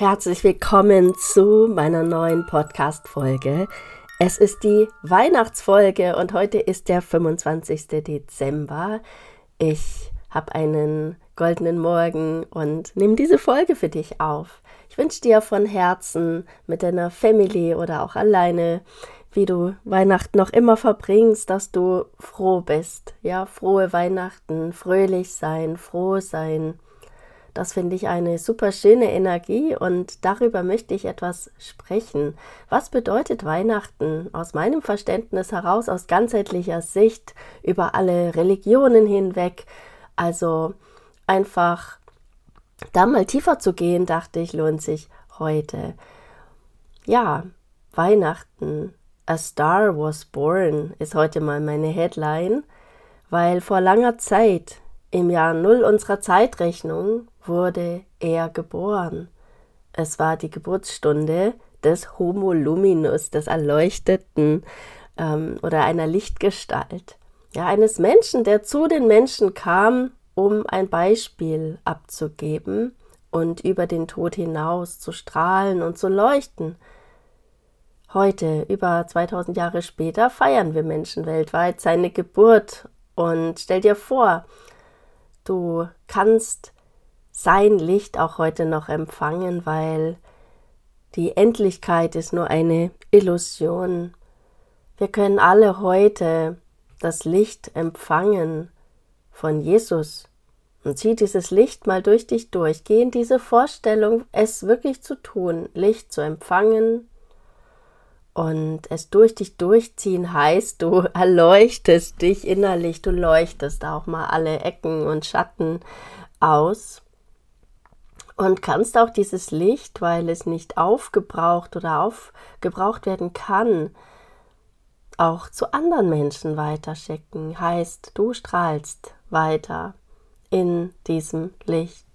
Herzlich willkommen zu meiner neuen Podcast-Folge. Es ist die Weihnachtsfolge und heute ist der 25. Dezember. Ich habe einen goldenen Morgen und nehme diese Folge für dich auf. Ich wünsche dir von Herzen mit deiner Family oder auch alleine, wie du Weihnachten noch immer verbringst, dass du froh bist. Ja, frohe Weihnachten, fröhlich sein, froh sein das finde ich eine super schöne Energie und darüber möchte ich etwas sprechen. Was bedeutet Weihnachten aus meinem Verständnis heraus, aus ganzheitlicher Sicht, über alle Religionen hinweg? Also einfach da mal tiefer zu gehen, dachte ich, lohnt sich heute. Ja, Weihnachten. A Star Was Born ist heute mal meine Headline, weil vor langer Zeit im Jahr Null unserer Zeitrechnung wurde er geboren. Es war die Geburtsstunde des Homo Luminus, des Erleuchteten ähm, oder einer Lichtgestalt. Ja, eines Menschen, der zu den Menschen kam, um ein Beispiel abzugeben und über den Tod hinaus zu strahlen und zu leuchten. Heute, über 2000 Jahre später, feiern wir Menschen weltweit seine Geburt. Und stell dir vor, Du kannst sein Licht auch heute noch empfangen, weil die Endlichkeit ist nur eine Illusion. Wir können alle heute das Licht empfangen von Jesus. Und zieh dieses Licht mal durch dich durch. Geh in diese Vorstellung, es wirklich zu tun, Licht zu empfangen, und es durch dich durchziehen heißt, du erleuchtest dich innerlich, du leuchtest auch mal alle Ecken und Schatten aus und kannst auch dieses Licht, weil es nicht aufgebraucht oder aufgebraucht werden kann, auch zu anderen Menschen weiterschicken. Heißt, du strahlst weiter in diesem Licht.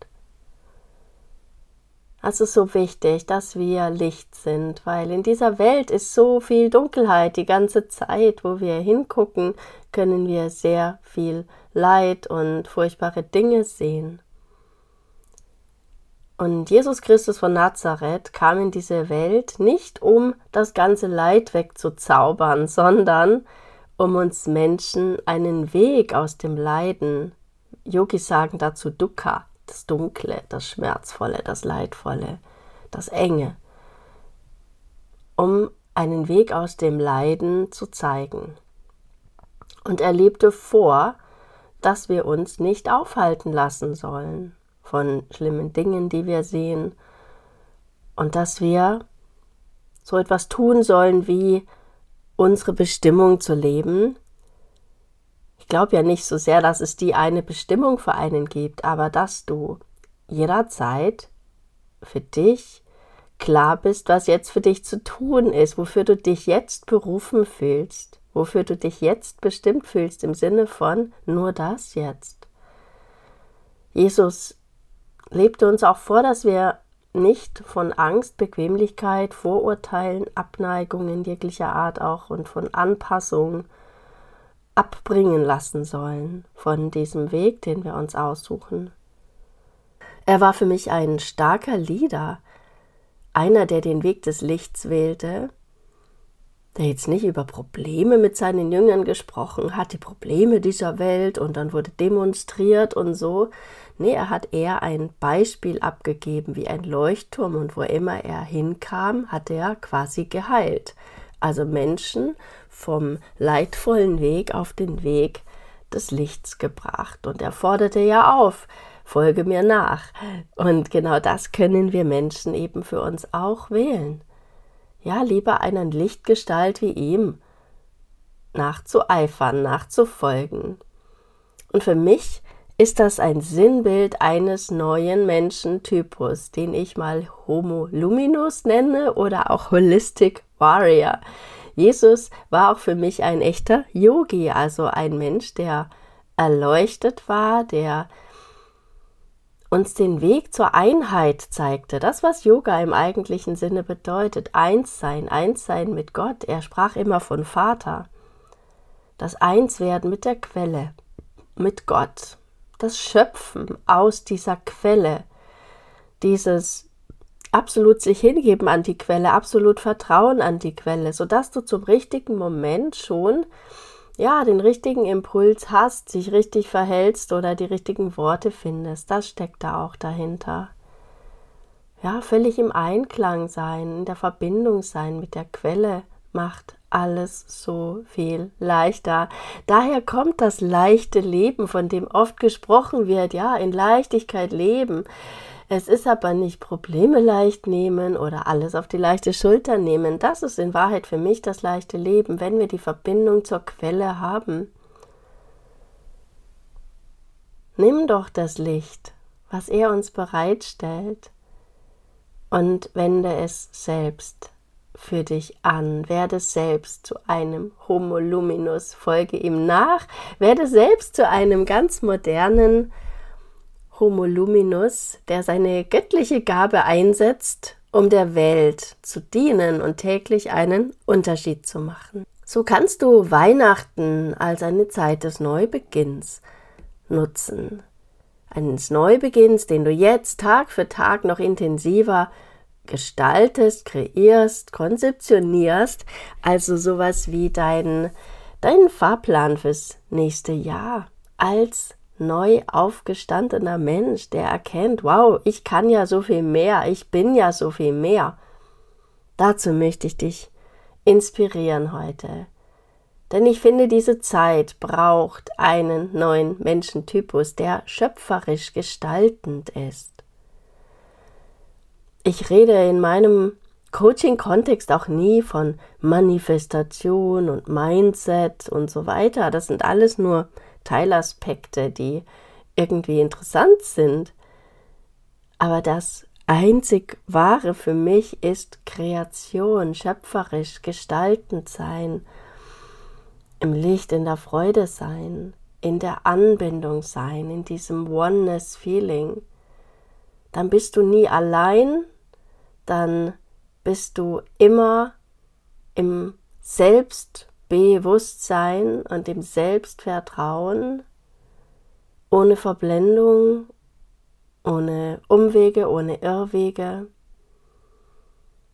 Es ist so wichtig, dass wir Licht sind, weil in dieser Welt ist so viel Dunkelheit die ganze Zeit. Wo wir hingucken, können wir sehr viel Leid und furchtbare Dinge sehen. Und Jesus Christus von Nazareth kam in diese Welt nicht, um das ganze Leid wegzuzaubern, sondern um uns Menschen einen Weg aus dem Leiden, Yogis sagen dazu Dukkha, das Dunkle, das Schmerzvolle, das Leidvolle, das Enge, um einen Weg aus dem Leiden zu zeigen. Und er lebte vor, dass wir uns nicht aufhalten lassen sollen von schlimmen Dingen, die wir sehen, und dass wir so etwas tun sollen wie unsere Bestimmung zu leben, ich glaube ja nicht so sehr, dass es die eine Bestimmung für einen gibt, aber dass du jederzeit für dich klar bist, was jetzt für dich zu tun ist, wofür du dich jetzt berufen fühlst, wofür du dich jetzt bestimmt fühlst, im Sinne von nur das jetzt. Jesus lebte uns auch vor, dass wir nicht von Angst, Bequemlichkeit, Vorurteilen, Abneigungen jeglicher Art auch und von Anpassung abbringen lassen sollen von diesem Weg, den wir uns aussuchen. Er war für mich ein starker Leader, einer, der den Weg des Lichts wählte, der jetzt nicht über Probleme mit seinen Jüngern gesprochen hat, die Probleme dieser Welt und dann wurde demonstriert und so. Nee, er hat eher ein Beispiel abgegeben wie ein Leuchtturm und wo immer er hinkam, hat er quasi geheilt. Also Menschen vom leidvollen Weg auf den Weg des Lichts gebracht. Und er forderte ja auf, folge mir nach. Und genau das können wir Menschen eben für uns auch wählen. Ja, lieber einen Lichtgestalt wie ihm nachzueifern, nachzufolgen. Und für mich ist das ein Sinnbild eines neuen Menschentypus, den ich mal Homo Luminus nenne oder auch Holistic Warrior. Jesus war auch für mich ein echter Yogi, also ein Mensch, der erleuchtet war, der uns den Weg zur Einheit zeigte. Das, was Yoga im eigentlichen Sinne bedeutet, eins sein, eins sein mit Gott. Er sprach immer von Vater. Das Einswerden mit der Quelle, mit Gott. Das Schöpfen aus dieser Quelle, dieses absolut sich hingeben an die Quelle, absolut vertrauen an die Quelle, sodass du zum richtigen Moment schon ja, den richtigen Impuls hast, sich richtig verhältst oder die richtigen Worte findest. Das steckt da auch dahinter. Ja, völlig im Einklang sein, in der Verbindung sein mit der Quelle macht alles so viel leichter. Daher kommt das leichte Leben, von dem oft gesprochen wird, ja, in Leichtigkeit leben. Es ist aber nicht Probleme leicht nehmen oder alles auf die leichte Schulter nehmen. Das ist in Wahrheit für mich das leichte Leben, wenn wir die Verbindung zur Quelle haben. Nimm doch das Licht, was er uns bereitstellt, und wende es selbst für dich an. Werde selbst zu einem Homo Luminus, folge ihm nach, werde selbst zu einem ganz modernen Homo Luminus, der seine göttliche Gabe einsetzt, um der Welt zu dienen und täglich einen Unterschied zu machen. So kannst du Weihnachten als eine Zeit des Neubeginns nutzen. Eines Neubeginns, den du jetzt Tag für Tag noch intensiver gestaltest, kreierst, konzeptionierst, also sowas wie deinen deinen Fahrplan fürs nächste Jahr als neu aufgestandener Mensch, der erkennt, wow, ich kann ja so viel mehr, ich bin ja so viel mehr. Dazu möchte ich dich inspirieren heute. Denn ich finde, diese Zeit braucht einen neuen Menschentypus, der schöpferisch gestaltend ist. Ich rede in meinem Coaching-Kontext auch nie von Manifestation und Mindset und so weiter. Das sind alles nur Teilaspekte, die irgendwie interessant sind. Aber das einzig Wahre für mich ist Kreation, schöpferisch, gestaltend sein, im Licht, in der Freude sein, in der Anbindung sein, in diesem Oneness-Feeling. Dann bist du nie allein, dann bist du immer im Selbst Bewusstsein und dem Selbstvertrauen, ohne Verblendung, ohne Umwege, ohne Irrwege.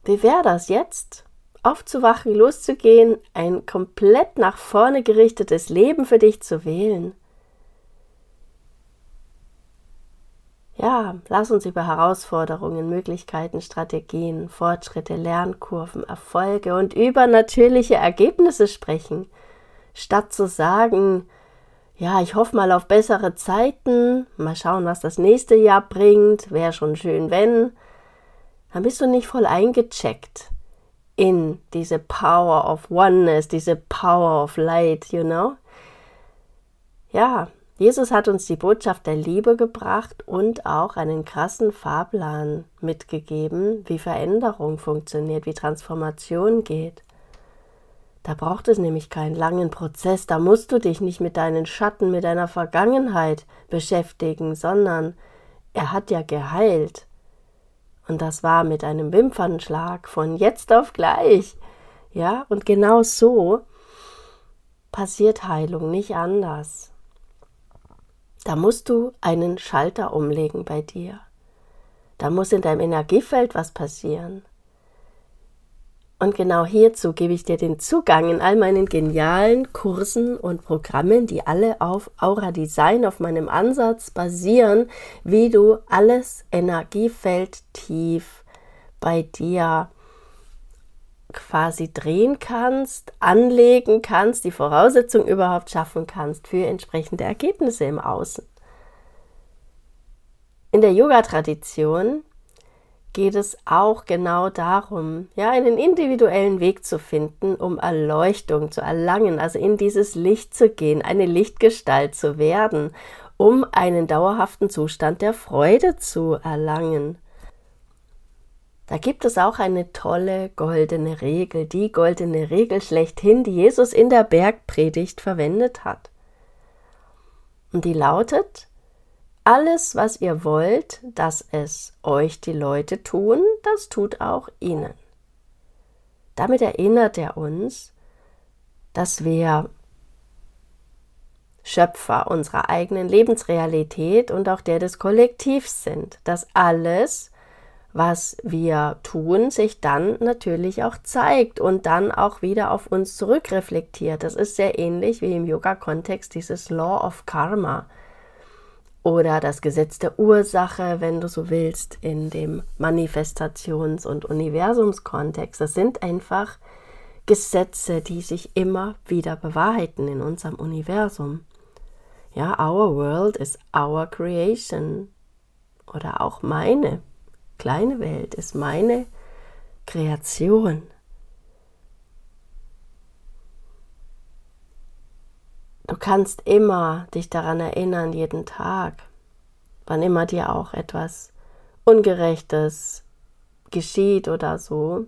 Wie wäre das jetzt? Aufzuwachen, loszugehen, ein komplett nach vorne gerichtetes Leben für dich zu wählen. Ja, lass uns über Herausforderungen, Möglichkeiten, Strategien, Fortschritte, Lernkurven, Erfolge und übernatürliche Ergebnisse sprechen, statt zu sagen, ja, ich hoffe mal auf bessere Zeiten, mal schauen, was das nächste Jahr bringt, wäre schon schön, wenn, dann bist du nicht voll eingecheckt in diese Power of Oneness, diese Power of Light, you know? Ja, Jesus hat uns die Botschaft der Liebe gebracht und auch einen krassen Fahrplan mitgegeben, wie Veränderung funktioniert, wie Transformation geht. Da braucht es nämlich keinen langen Prozess, da musst du dich nicht mit deinen Schatten, mit deiner Vergangenheit beschäftigen, sondern er hat ja geheilt. Und das war mit einem Wimpernschlag von jetzt auf gleich. Ja, und genau so passiert Heilung, nicht anders. Da musst du einen Schalter umlegen bei dir. Da muss in deinem Energiefeld was passieren. Und genau hierzu gebe ich dir den Zugang in all meinen genialen Kursen und Programmen, die alle auf Aura Design, auf meinem Ansatz basieren, wie du alles Energiefeld tief bei dir quasi drehen kannst, anlegen kannst, die Voraussetzung überhaupt schaffen kannst für entsprechende Ergebnisse im Außen. In der Yoga-Tradition geht es auch genau darum, ja, einen individuellen Weg zu finden, um Erleuchtung zu erlangen, also in dieses Licht zu gehen, eine Lichtgestalt zu werden, um einen dauerhaften Zustand der Freude zu erlangen. Da gibt es auch eine tolle goldene Regel, die goldene Regel schlechthin, die Jesus in der Bergpredigt verwendet hat. Und die lautet, alles, was ihr wollt, dass es euch die Leute tun, das tut auch ihnen. Damit erinnert er uns, dass wir Schöpfer unserer eigenen Lebensrealität und auch der des Kollektivs sind, dass alles, was wir tun, sich dann natürlich auch zeigt und dann auch wieder auf uns zurückreflektiert. Das ist sehr ähnlich wie im Yoga-Kontext dieses Law of Karma oder das Gesetz der Ursache, wenn du so willst, in dem Manifestations- und Universumskontext. Das sind einfach Gesetze, die sich immer wieder bewahrheiten in unserem Universum. Ja, our world is our creation. Oder auch meine kleine Welt ist meine Kreation. Du kannst immer dich daran erinnern, jeden Tag, wann immer dir auch etwas Ungerechtes geschieht oder so,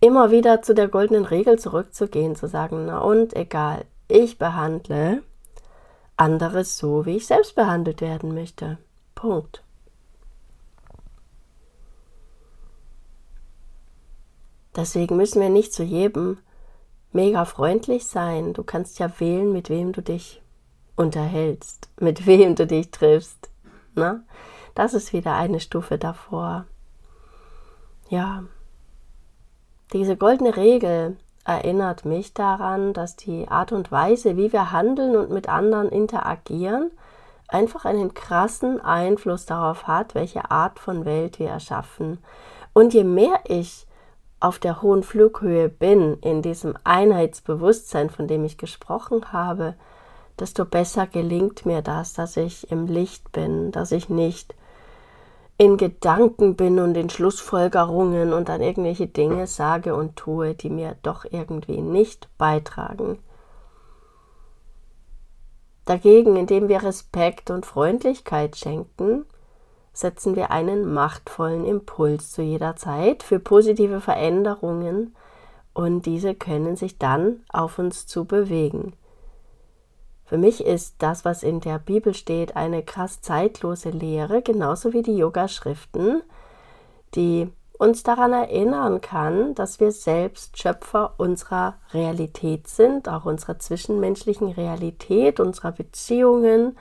immer wieder zu der goldenen Regel zurückzugehen, zu sagen, na und egal, ich behandle anderes so, wie ich selbst behandelt werden möchte. Punkt. Deswegen müssen wir nicht zu jedem mega freundlich sein. Du kannst ja wählen, mit wem du dich unterhältst, mit wem du dich triffst. Ne? Das ist wieder eine Stufe davor. Ja, diese goldene Regel erinnert mich daran, dass die Art und Weise, wie wir handeln und mit anderen interagieren, einfach einen krassen Einfluss darauf hat, welche Art von Welt wir erschaffen. Und je mehr ich auf der hohen Flughöhe bin, in diesem Einheitsbewusstsein, von dem ich gesprochen habe, desto besser gelingt mir das, dass ich im Licht bin, dass ich nicht in Gedanken bin und in Schlussfolgerungen und dann irgendwelche Dinge sage und tue, die mir doch irgendwie nicht beitragen. Dagegen, indem wir Respekt und Freundlichkeit schenken, setzen wir einen machtvollen Impuls zu jeder Zeit für positive Veränderungen und diese können sich dann auf uns zu bewegen. Für mich ist das, was in der Bibel steht, eine krass zeitlose Lehre, genauso wie die Yoga-Schriften, die uns daran erinnern kann, dass wir selbst Schöpfer unserer Realität sind, auch unserer zwischenmenschlichen Realität, unserer Beziehungen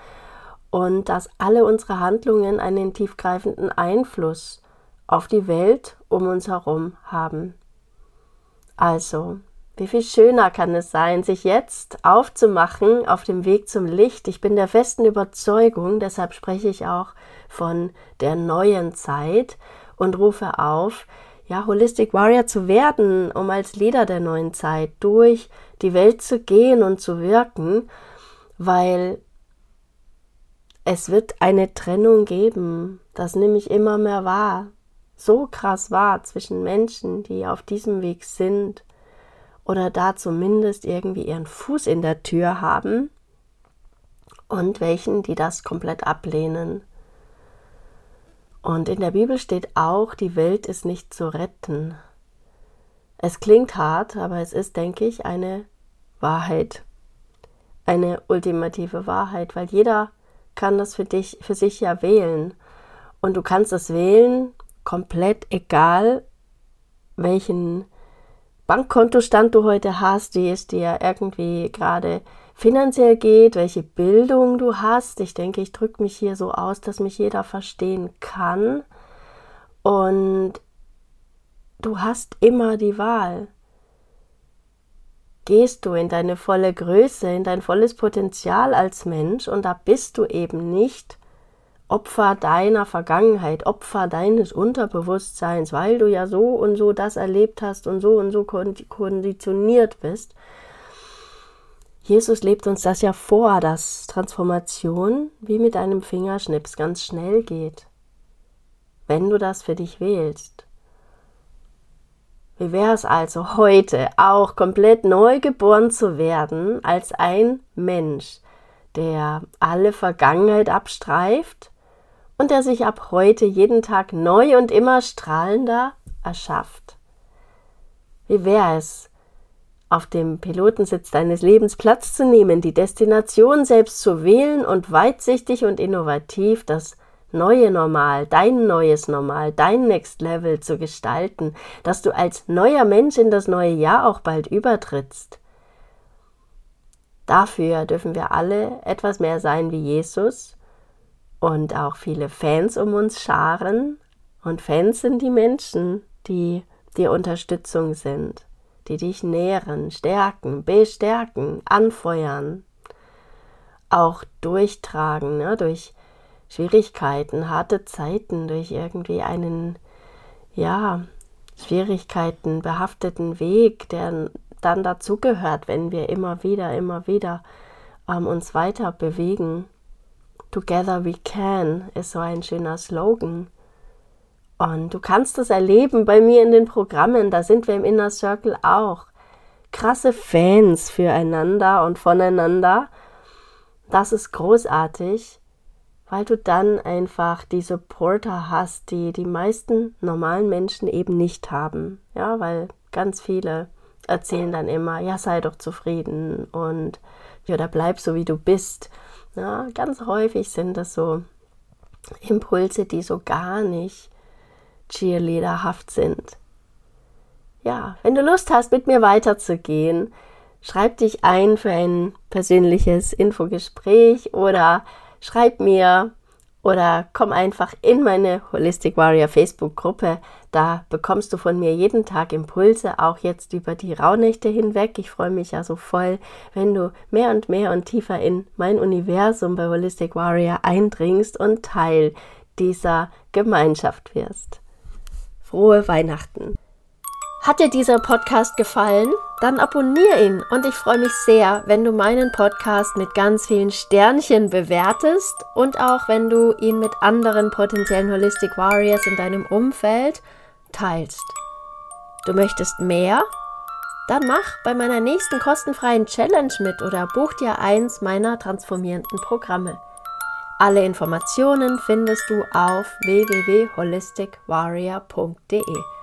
und dass alle unsere Handlungen einen tiefgreifenden Einfluss auf die Welt um uns herum haben. Also, wie viel schöner kann es sein, sich jetzt aufzumachen auf dem Weg zum Licht. Ich bin der festen Überzeugung, deshalb spreche ich auch von der neuen Zeit und rufe auf, ja, Holistic Warrior zu werden, um als Leader der neuen Zeit durch die Welt zu gehen und zu wirken, weil es wird eine Trennung geben. Das nehme ich immer mehr wahr. So krass wahr zwischen Menschen, die auf diesem Weg sind oder da zumindest irgendwie ihren Fuß in der Tür haben und welchen, die das komplett ablehnen. Und in der Bibel steht auch, die Welt ist nicht zu retten. Es klingt hart, aber es ist, denke ich, eine Wahrheit. Eine ultimative Wahrheit, weil jeder kann das für dich, für sich ja wählen. Und du kannst es wählen, komplett egal, welchen Bankkontostand du heute hast, wie es dir irgendwie gerade finanziell geht, welche Bildung du hast. Ich denke, ich drücke mich hier so aus, dass mich jeder verstehen kann. Und du hast immer die Wahl gehst du in deine volle Größe, in dein volles Potenzial als Mensch und da bist du eben nicht Opfer deiner Vergangenheit, Opfer deines Unterbewusstseins, weil du ja so und so das erlebt hast und so und so konditioniert bist. Jesus lebt uns das ja vor, dass Transformation wie mit einem Fingerschnips ganz schnell geht, wenn du das für dich wählst. Wie wäre es also heute auch komplett neu geboren zu werden als ein Mensch, der alle Vergangenheit abstreift und der sich ab heute jeden Tag neu und immer strahlender erschafft? Wie wäre es, auf dem Pilotensitz deines Lebens Platz zu nehmen, die Destination selbst zu wählen und weitsichtig und innovativ das neue Normal, dein neues Normal, dein Next Level zu gestalten, dass du als neuer Mensch in das neue Jahr auch bald übertrittst. Dafür dürfen wir alle etwas mehr sein wie Jesus und auch viele Fans um uns scharen Und Fans sind die Menschen, die dir Unterstützung sind, die dich nähren, stärken, bestärken, anfeuern, auch durchtragen, ne, durch Schwierigkeiten, harte Zeiten, durch irgendwie einen, ja, Schwierigkeiten behafteten Weg, der dann dazugehört, wenn wir immer wieder, immer wieder ähm, uns weiter bewegen. Together we can ist so ein schöner Slogan. Und du kannst es erleben bei mir in den Programmen, da sind wir im Inner Circle auch. Krasse Fans füreinander und voneinander. Das ist großartig, weil du dann einfach die Supporter hast, die die meisten normalen Menschen eben nicht haben. Ja, weil ganz viele erzählen dann immer, ja, sei doch zufrieden und ja, da bleib so wie du bist. Ja, ganz häufig sind das so Impulse, die so gar nicht cheerleaderhaft sind. Ja, wenn du Lust hast, mit mir weiterzugehen, schreib dich ein für ein persönliches Infogespräch oder schreib mir oder komm einfach in meine Holistic Warrior Facebook-Gruppe. Da bekommst du von mir jeden Tag Impulse, auch jetzt über die Rauhnächte hinweg. Ich freue mich ja so voll, wenn du mehr und mehr und tiefer in mein Universum bei Holistic Warrior eindringst und Teil dieser Gemeinschaft wirst. Frohe Weihnachten! Hat dir dieser Podcast gefallen? Dann abonniere ihn und ich freue mich sehr, wenn du meinen Podcast mit ganz vielen Sternchen bewertest und auch wenn du ihn mit anderen potenziellen Holistic Warriors in deinem Umfeld teilst. Du möchtest mehr? Dann mach bei meiner nächsten kostenfreien Challenge mit oder buch dir eins meiner transformierenden Programme. Alle Informationen findest du auf www.holisticwarrior.de.